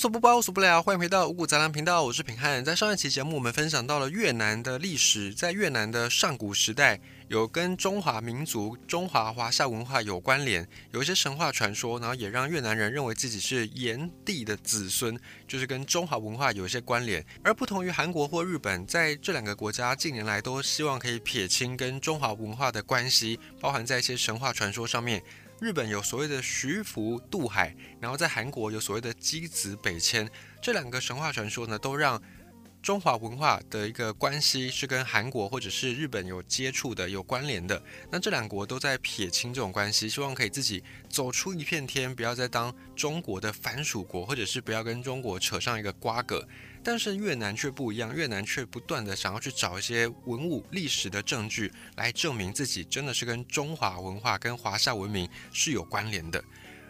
无所不包，无所不聊。欢迎回到五谷杂粮频道，我是品汉。在上一期节目，我们分享到了越南的历史。在越南的上古时代，有跟中华民族、中华华夏文化有关联，有一些神话传说，然后也让越南人认为自己是炎帝的子孙，就是跟中华文化有一些关联。而不同于韩国或日本，在这两个国家近年来都希望可以撇清跟中华文化的关系，包含在一些神话传说上面。日本有所谓的徐福渡海，然后在韩国有所谓的箕子北迁，这两个神话传说呢，都让中华文化的一个关系是跟韩国或者是日本有接触的、有关联的。那这两国都在撇清这种关系，希望可以自己走出一片天，不要再当中国的藩属国，或者是不要跟中国扯上一个瓜葛。但是越南却不一样，越南却不断的想要去找一些文物、历史的证据来证明自己真的是跟中华文化、跟华夏文明是有关联的。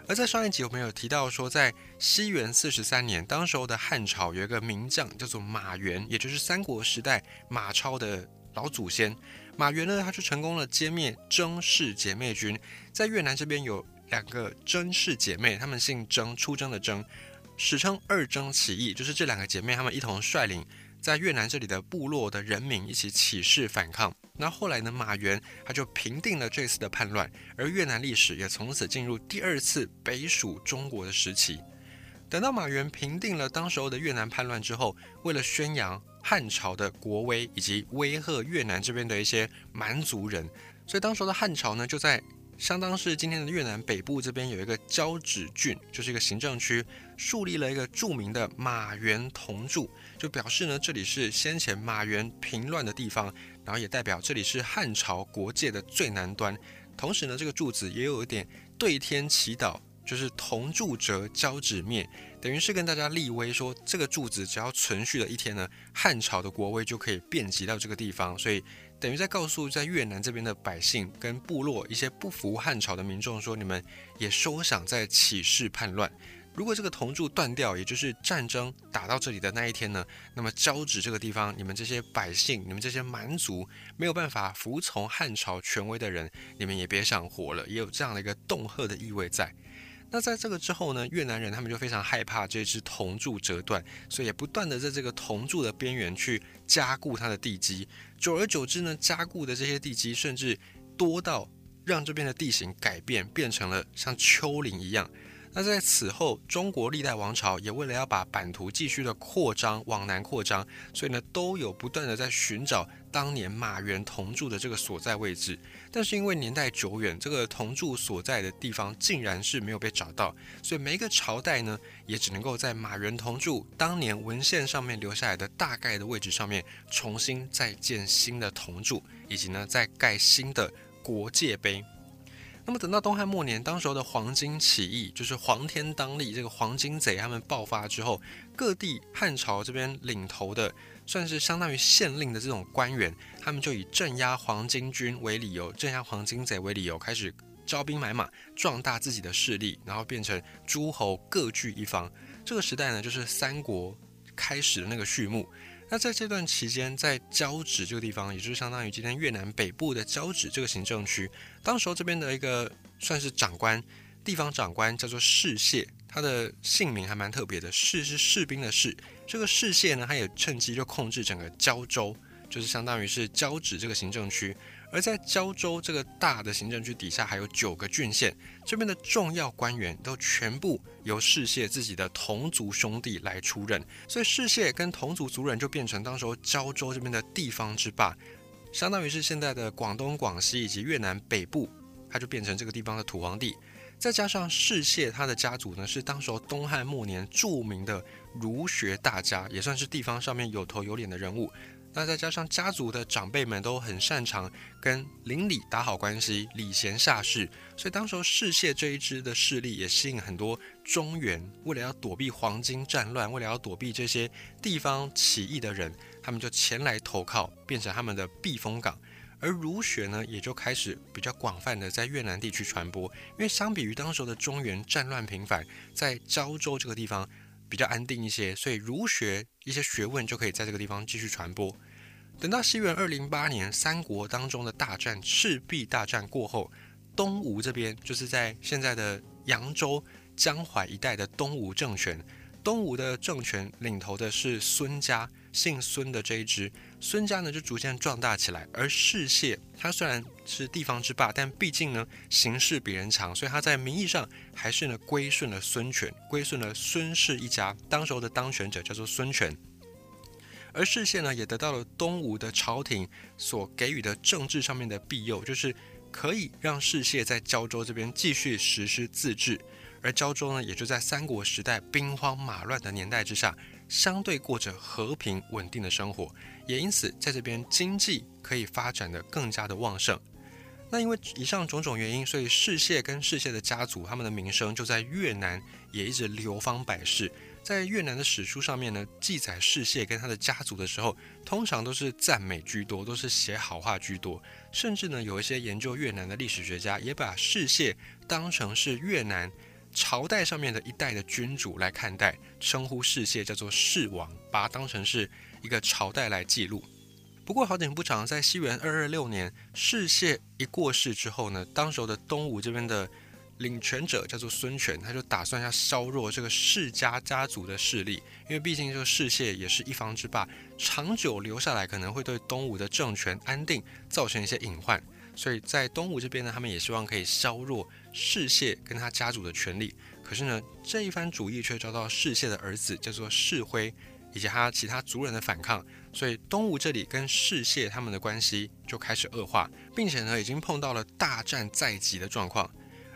而在上一集我们有提到说，在西元四十三年，当时候的汉朝有一个名将叫做马援，也就是三国时代马超的老祖先。马援呢，他就成功了歼灭曾氏姐妹军。在越南这边有两个曾氏姐妹，她们姓曾，出征的征。史称二征起义，就是这两个姐妹，她们一同率领在越南这里的部落的人民一起起事反抗。那后来呢，马援他就平定了这次的叛乱，而越南历史也从此进入第二次北属中国的时期。等到马援平定了当时候的越南叛乱之后，为了宣扬汉朝的国威以及威吓越南这边的一些蛮族人，所以当时候的汉朝呢就在。相当是今天的越南北部这边有一个交趾郡，就是一个行政区，树立了一个著名的马原铜柱，就表示呢这里是先前马原平乱的地方，然后也代表这里是汉朝国界的最南端。同时呢，这个柱子也有一点对天祈祷，就是铜柱折，交趾灭，等于是跟大家立威说，这个柱子只要存续了一天呢，汉朝的国威就可以遍及到这个地方，所以。等于在告诉在越南这边的百姓跟部落一些不服汉朝的民众说，你们也休想再起事叛乱。如果这个铜柱断掉，也就是战争打到这里的那一天呢，那么交趾这个地方，你们这些百姓，你们这些蛮族没有办法服从汉朝权威的人，你们也别想活了。也有这样的一个恫吓的意味在。那在这个之后呢，越南人他们就非常害怕这只铜柱折断，所以也不断的在这个铜柱的边缘去加固它的地基。久而久之呢，加固的这些地基甚至多到让这边的地形改变，变成了像丘陵一样。那在此后，中国历代王朝也为了要把版图继续的扩张，往南扩张，所以呢，都有不断的在寻找当年马原铜柱的这个所在位置。但是因为年代久远，这个铜柱所在的地方竟然是没有被找到，所以每一个朝代呢，也只能够在马原铜柱当年文献上面留下来的大概的位置上面，重新再建新的铜柱，以及呢，再盖新的国界碑。那么等到东汉末年，当时候的黄巾起义，就是黄天当立这个黄巾贼他们爆发之后，各地汉朝这边领头的，算是相当于县令的这种官员，他们就以镇压黄巾军为理由，镇压黄巾贼为理由，开始招兵买马，壮大自己的势力，然后变成诸侯各据一方。这个时代呢，就是三国开始的那个序幕。那在这段期间，在交趾这个地方，也就是相当于今天越南北部的交趾这个行政区，当时候这边的一个算是长官，地方长官叫做士燮，他的姓名还蛮特别的，士是士兵的士。这个士燮呢，他也趁机就控制整个交州，就是相当于是交趾这个行政区。而在胶州这个大的行政区底下，还有九个郡县，这边的重要官员都全部由世谢自己的同族兄弟来出任，所以世谢跟同族族人就变成当时候胶州这边的地方之霸，相当于是现在的广东、广西以及越南北部，他就变成这个地方的土皇帝。再加上世谢他的家族呢，是当时候东汉末年著名的儒学大家，也算是地方上面有头有脸的人物。那再加上家族的长辈们都很擅长跟邻里打好关系，礼贤下士，所以当时候世谢这一支的势力也吸引很多中原为了要躲避黄金战乱，为了要躲避这些地方起义的人，他们就前来投靠，变成他们的避风港。而儒学呢，也就开始比较广泛的在越南地区传播，因为相比于当时的中原战乱频繁，在胶州这个地方。比较安定一些，所以儒学一些学问就可以在这个地方继续传播。等到西元二零八年，三国当中的大战赤壁大战过后，东吴这边就是在现在的扬州、江淮一带的东吴政权，东吴的政权领头的是孙家，姓孙的这一支，孙家呢就逐渐壮大起来。而世谢他虽然是地方之霸，但毕竟呢形势比人强，所以他在名义上还是呢归顺了孙权，归顺了孙氏一家。当时候的当权者叫做孙权。而世谢呢也得到了东吴的朝廷所给予的政治上面的庇佑，就是可以让世谢在胶州这边继续实施自治。而胶州呢，也就在三国时代兵荒马乱的年代之下，相对过着和平稳定的生活，也因此在这边经济可以发展的更加的旺盛。那因为以上种种原因，所以世谢跟世谢的家族他们的名声就在越南也一直流芳百世。在越南的史书上面呢，记载世谢跟他的家族的时候，通常都是赞美居多，都是写好话居多。甚至呢，有一些研究越南的历史学家也把世谢当成是越南。朝代上面的一代的君主来看待，称呼世谢叫做世王，把它当成是一个朝代来记录。不过好景不长，在西元二二六年，世谢一过世之后呢，当时的东吴这边的领权者叫做孙权，他就打算要削弱这个世家家族的势力，因为毕竟这个世谢也是一方之霸，长久留下来可能会对东吴的政权安定造成一些隐患。所以在东吴这边呢，他们也希望可以削弱世燮跟他家族的权力。可是呢，这一番主意却遭到世燮的儿子叫做世辉以及他其他族人的反抗。所以东吴这里跟世燮他们的关系就开始恶化，并且呢，已经碰到了大战在即的状况。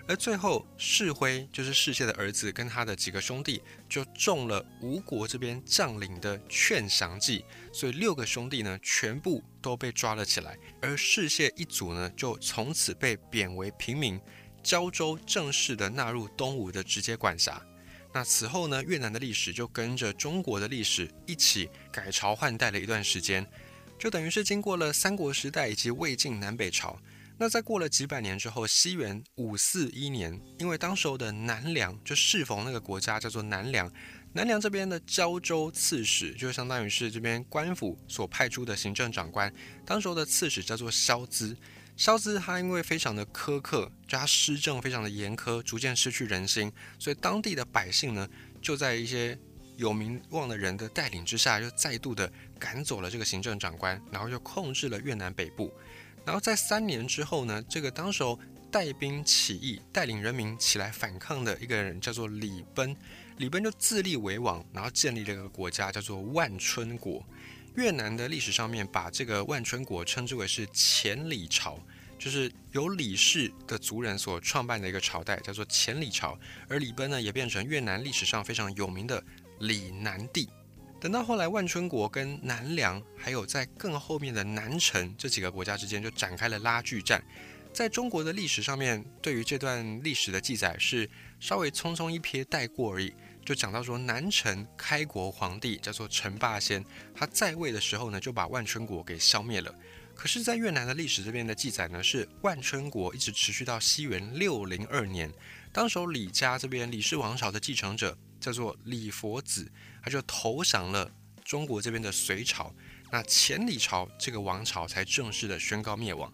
而最后，世辉就是世谢的儿子，跟他的几个兄弟就中了吴国这边将领的劝降计，所以六个兄弟呢全部都被抓了起来，而世谢一族呢就从此被贬为平民，胶州正式的纳入东吴的直接管辖。那此后呢，越南的历史就跟着中国的历史一起改朝换代了一段时间，就等于是经过了三国时代以及魏晋南北朝。那在过了几百年之后，西元五四一年，因为当时候的南梁就适逢那个国家叫做南梁，南梁这边的胶州刺史就相当于是这边官府所派出的行政长官，当时候的刺史叫做萧资，萧资他因为非常的苛刻，就他施政非常的严苛，逐渐失去人心，所以当地的百姓呢，就在一些有名望的人的带领之下，又再度的赶走了这个行政长官，然后又控制了越南北部。然后在三年之后呢，这个当时候带兵起义、带领人民起来反抗的一个人叫做李奔，李奔就自立为王，然后建立了一个国家叫做万春国。越南的历史上面把这个万春国称之为是前李朝，就是由李氏的族人所创办的一个朝代，叫做前李朝。而李奔呢，也变成越南历史上非常有名的李南帝。等到后来，万春国跟南梁，还有在更后面的南陈这几个国家之间，就展开了拉锯战。在中国的历史上面，对于这段历史的记载是稍微匆匆一瞥带过而已。就讲到说，南陈开国皇帝叫做陈霸先，他在位的时候呢，就把万春国给消灭了。可是，在越南的历史这边的记载呢，是万春国一直持续到西元六零二年，当时李家这边李氏王朝的继承者。叫做李佛子，他就投降了中国这边的隋朝，那前李朝这个王朝才正式的宣告灭亡。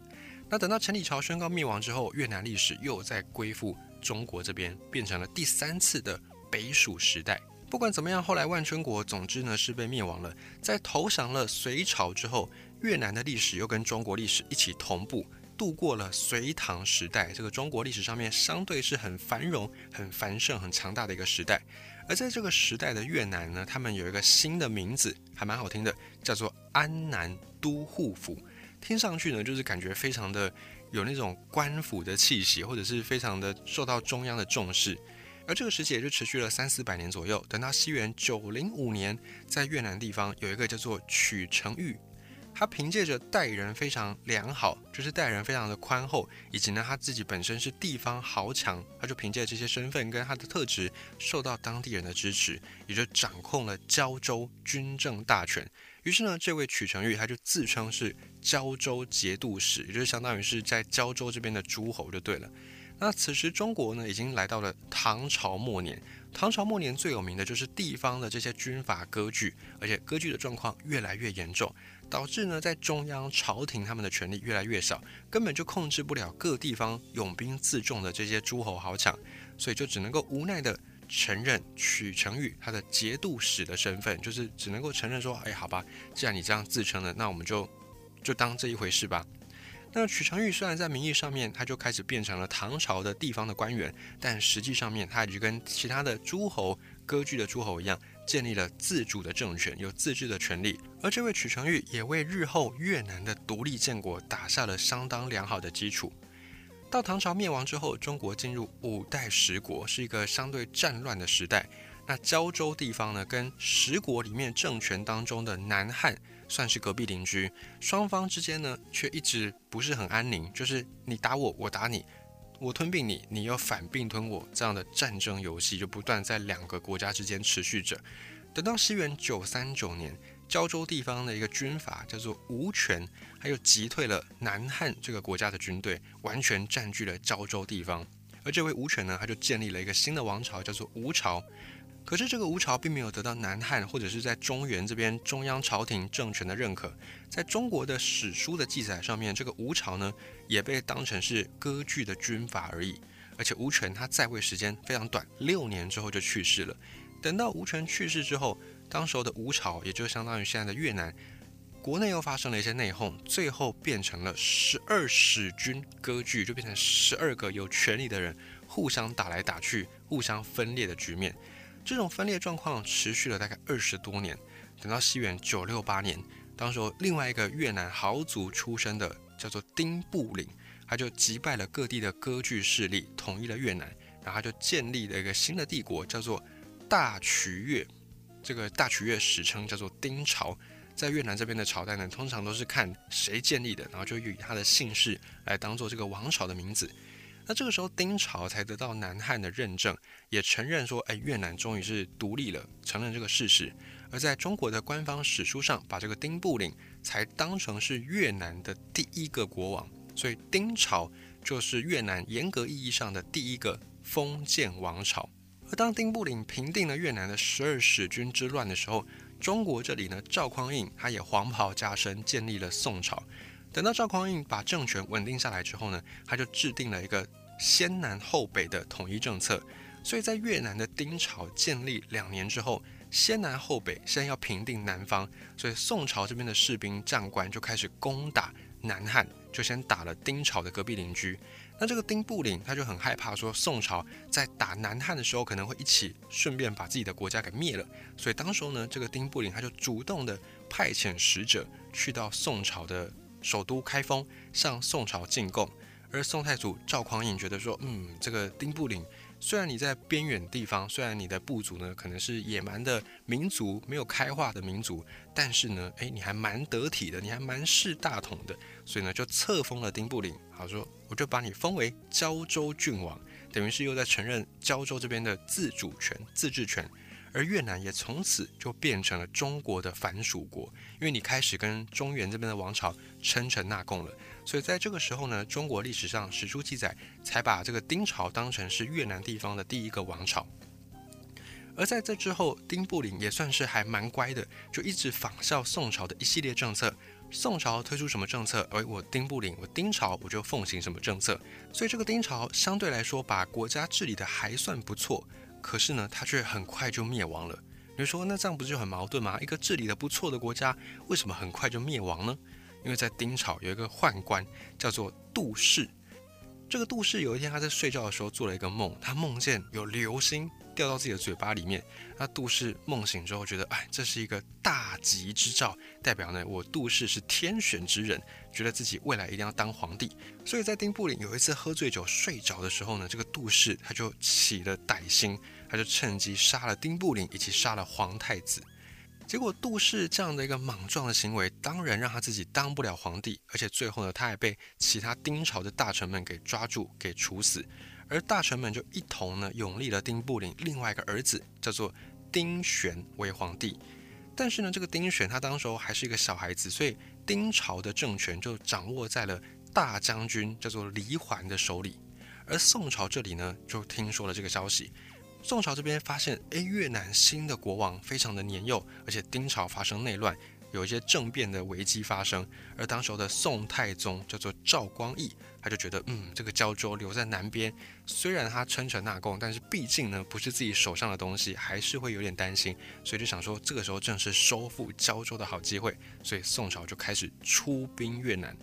那等到前李朝宣告灭亡之后，越南历史又在归附中国这边，变成了第三次的北蜀时代。不管怎么样，后来万春国总之呢是被灭亡了。在投降了隋朝之后，越南的历史又跟中国历史一起同步。度过了隋唐时代，这个中国历史上面相对是很繁荣、很繁盛、很强大的一个时代。而在这个时代的越南呢，他们有一个新的名字，还蛮好听的，叫做安南都护府。听上去呢，就是感觉非常的有那种官府的气息，或者是非常的受到中央的重视。而这个时期也就持续了三四百年左右。等到西元九零五年，在越南地方有一个叫做曲成玉。他凭借着待人非常良好，就是待人非常的宽厚，以及呢他自己本身是地方豪强，他就凭借这些身份跟他的特质，受到当地人的支持，也就掌控了胶州军政大权。于是呢，这位曲成玉他就自称是胶州节度使，也就是相当于是在胶州这边的诸侯就对了。那此时中国呢，已经来到了唐朝末年。唐朝末年最有名的就是地方的这些军阀割据，而且割据的状况越来越严重。导致呢，在中央朝廷他们的权力越来越少，根本就控制不了各地方拥兵自重的这些诸侯豪强，所以就只能够无奈的承认曲成玉他的节度使的身份，就是只能够承认说，哎，好吧，既然你这样自称了，那我们就就当这一回事吧。那曲成玉虽然在名义上面他就开始变成了唐朝的地方的官员，但实际上面他就跟其他的诸侯割据的诸侯一样，建立了自主的政权，有自治的权利。而这位曲成玉也为日后越南的独立建国打下了相当良好的基础。到唐朝灭亡之后，中国进入五代十国，是一个相对战乱的时代。那胶州地方呢，跟十国里面政权当中的南汉算是隔壁邻居，双方之间呢却一直不是很安宁，就是你打我，我打你，我吞并你，你又反并吞我，这样的战争游戏就不断在两个国家之间持续着。等到西元九三九年。胶州地方的一个军阀叫做吴权，他又击退了南汉这个国家的军队，完全占据了胶州地方。而这位吴权呢，他就建立了一个新的王朝，叫做吴朝。可是这个吴朝并没有得到南汉或者是在中原这边中央朝廷政权的认可。在中国的史书的记载上面，这个吴朝呢，也被当成是割据的军阀而已。而且吴权他在位时间非常短，六年之后就去世了。等到吴权去世之后，当时候的吴朝，也就相当于现在的越南，国内又发生了一些内讧，最后变成了十二使君割据，就变成十二个有权力的人互相打来打去、互相分裂的局面。这种分裂状况持续了大概二十多年。等到西元九六八年，当时候另外一个越南豪族出身的叫做丁布林，他就击败了各地的割据势力，统一了越南，然后他就建立了一个新的帝国，叫做大渠越。这个大曲越史称叫做丁朝，在越南这边的朝代呢，通常都是看谁建立的，然后就以他的姓氏来当做这个王朝的名字。那这个时候，丁朝才得到南汉的认证，也承认说，哎，越南终于是独立了，承认这个事实。而在中国的官方史书上，把这个丁布林才当成是越南的第一个国王，所以丁朝就是越南严格意义上的第一个封建王朝。而当丁布林平定了越南的十二使君之乱的时候，中国这里呢，赵匡胤他也黄袍加身，建立了宋朝。等到赵匡胤把政权稳定下来之后呢，他就制定了一个先南后北的统一政策。所以在越南的丁朝建立两年之后，先南后北，现在要平定南方，所以宋朝这边的士兵将官就开始攻打南汉，就先打了丁朝的隔壁邻居。那这个丁布林他就很害怕，说宋朝在打南汉的时候可能会一起顺便把自己的国家给灭了，所以当时候呢，这个丁布林他就主动的派遣使者去到宋朝的首都开封，向宋朝进贡。而宋太祖赵匡胤觉得说，嗯，这个丁布林。虽然你在边远地方，虽然你的部族呢可能是野蛮的民族，没有开化的民族，但是呢，诶，你还蛮得体的，你还蛮识大统的，所以呢就册封了丁布林，好说我就把你封为胶州郡王，等于是又在承认胶州这边的自主权、自治权。而越南也从此就变成了中国的藩属国，因为你开始跟中原这边的王朝称臣纳贡了，所以在这个时候呢，中国历史上史书记载才把这个丁朝当成是越南地方的第一个王朝。而在这之后，丁布林也算是还蛮乖的，就一直仿效宋朝的一系列政策。宋朝推出什么政策，而我丁布林，我丁朝我就奉行什么政策。所以这个丁朝相对来说把国家治理的还算不错。可是呢，他却很快就灭亡了。你说，那这样不是就很矛盾吗？一个治理的不错的国家，为什么很快就灭亡呢？因为在丁朝有一个宦官叫做杜氏。这个杜氏有一天他在睡觉的时候做了一个梦，他梦见有流星掉到自己的嘴巴里面。那杜氏梦醒之后觉得，哎，这是一个大吉之兆，代表呢我杜氏是天选之人，觉得自己未来一定要当皇帝。所以在丁布林有一次喝醉酒睡着的时候呢，这个杜氏他就起了歹心，他就趁机杀了丁布林以及杀了皇太子。结果杜氏这样的一个莽撞的行为，当然让他自己当不了皇帝，而且最后呢，他还被其他丁朝的大臣们给抓住，给处死。而大臣们就一同呢拥立了丁布林另外一个儿子，叫做丁玄为皇帝。但是呢，这个丁玄他当时候还是一个小孩子，所以丁朝的政权就掌握在了大将军叫做黎环的手里。而宋朝这里呢，就听说了这个消息。宋朝这边发现，哎，越南新的国王非常的年幼，而且丁朝发生内乱，有一些政变的危机发生。而当时候的宋太宗叫做赵光义，他就觉得，嗯，这个胶州留在南边，虽然他称臣纳贡，但是毕竟呢不是自己手上的东西，还是会有点担心，所以就想说，这个时候正是收复胶州的好机会，所以宋朝就开始出兵越南。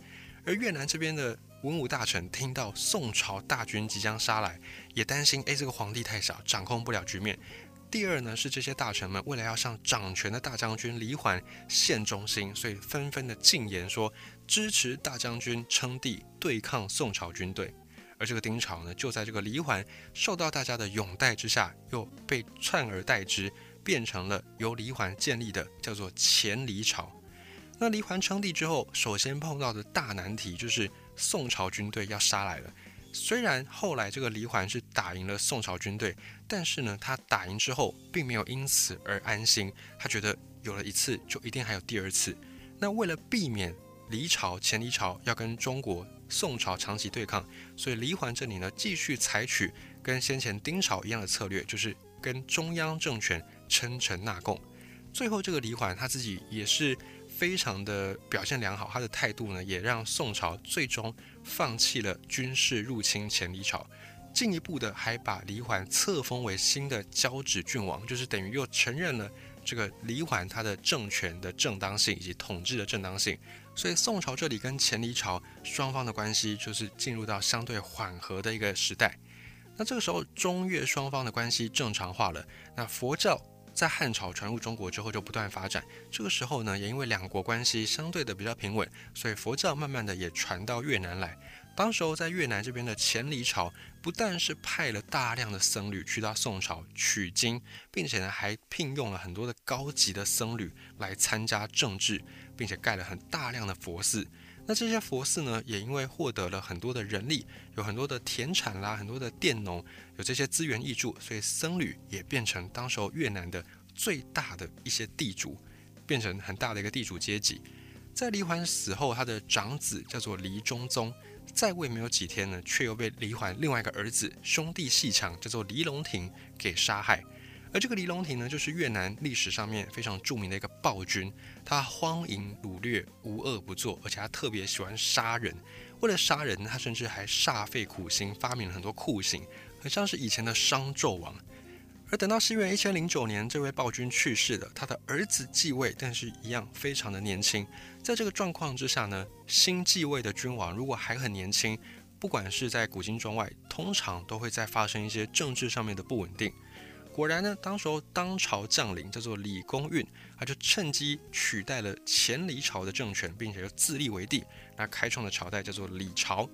而越南这边的文武大臣听到宋朝大军即将杀来，也担心，哎，这个皇帝太小，掌控不了局面。第二呢，是这些大臣们为了要向掌权的大将军李缓献忠心，所以纷纷的进言说支持大将军称帝，对抗宋朝军队。而这个丁朝呢，就在这个李缓受到大家的拥戴之下，又被篡而代之，变成了由李缓建立的叫做前黎朝。那李缓称帝之后，首先碰到的大难题就是宋朝军队要杀来了。虽然后来这个李缓是打赢了宋朝军队，但是呢，他打赢之后并没有因此而安心。他觉得有了一次，就一定还有第二次。那为了避免离朝、前离朝要跟中国宋朝长期对抗，所以李缓这里呢，继续采取跟先前丁朝一样的策略，就是跟中央政权称臣纳贡。最后，这个李缓他自己也是。非常的表现良好，他的态度呢，也让宋朝最终放弃了军事入侵前黎朝，进一步的还把李缓册封为新的交趾郡王，就是等于又承认了这个李缓他的政权的正当性以及统治的正当性。所以宋朝这里跟前黎朝双方的关系就是进入到相对缓和的一个时代。那这个时候中越双方的关系正常化了，那佛教。在汉朝传入中国之后，就不断发展。这个时候呢，也因为两国关系相对的比较平稳，所以佛教慢慢的也传到越南来。当时候在越南这边的前黎朝，不但是派了大量的僧侣去到宋朝取经，并且呢还聘用了很多的高级的僧侣来参加政治，并且盖了很大量的佛寺。那这些佛寺呢，也因为获得了很多的人力，有很多的田产啦，很多的佃农，有这些资源挹注，所以僧侣也变成当时候越南的最大的一些地主，变成很大的一个地主阶级。在李环死后，他的长子叫做黎中宗，在位没有几天呢，却又被李环另外一个儿子兄弟细强叫做黎龙庭给杀害。而这个黎龙庭呢，就是越南历史上面非常著名的一个暴君。他荒淫掳掠，无恶不作，而且他特别喜欢杀人。为了杀人，他甚至还煞费苦心，发明了很多酷刑，很像是以前的商纣王。而等到西元一千零九年，这位暴君去世了，他的儿子继位，但是一样非常的年轻。在这个状况之下呢，新继位的君王如果还很年轻，不管是在古今中外，通常都会在发生一些政治上面的不稳定。果然呢，当时候当朝将领叫做李公运，他就趁机取代了前黎朝的政权，并且又自立为帝，那开创的朝代叫做李朝。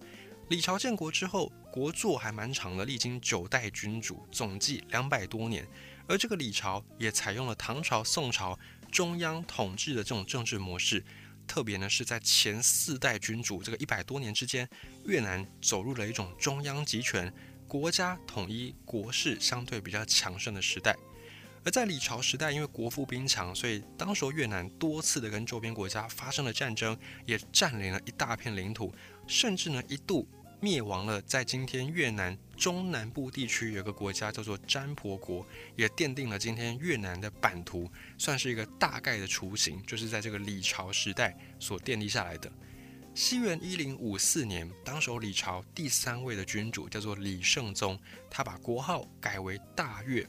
李朝建国之后，国祚还蛮长的，历经九代君主，总计两百多年。而这个李朝也采用了唐朝、宋朝中央统治的这种政治模式，特别呢是在前四代君主这个一百多年之间，越南走入了一种中央集权。国家统一、国势相对比较强盛的时代，而在李朝时代，因为国富兵强，所以当时越南多次的跟周边国家发生了战争，也占领了一大片领土，甚至呢一度灭亡了。在今天越南中南部地区有个国家叫做占婆国，也奠定了今天越南的版图，算是一个大概的雏形，就是在这个李朝时代所奠定下来的。西元一零五四年，当时李朝第三位的君主叫做李圣宗，他把国号改为大越，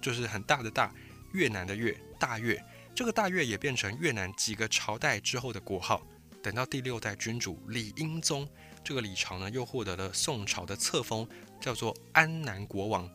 就是很大的大，越南的越，大越。这个大越也变成越南几个朝代之后的国号。等到第六代君主李英宗，这个李朝呢又获得了宋朝的册封，叫做安南国王。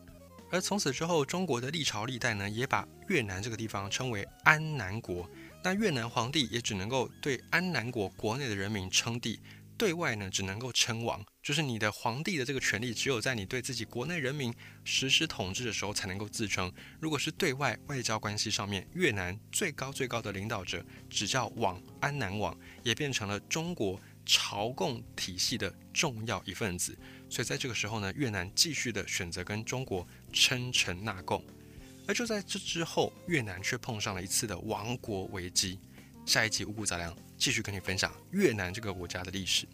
而从此之后，中国的历朝历代呢也把越南这个地方称为安南国。那越南皇帝也只能够对安南国国内的人民称帝，对外呢只能够称王，就是你的皇帝的这个权利，只有在你对自己国内人民实施统治的时候才能够自称。如果是对外外交关系上面，越南最高最高的领导者只叫王，安南王，也变成了中国朝贡体系的重要一份子。所以在这个时候呢，越南继续的选择跟中国称臣纳贡。而就在这之后，越南却碰上了一次的亡国危机。下一集五谷杂粮继续跟你分享越南这个国家的历史。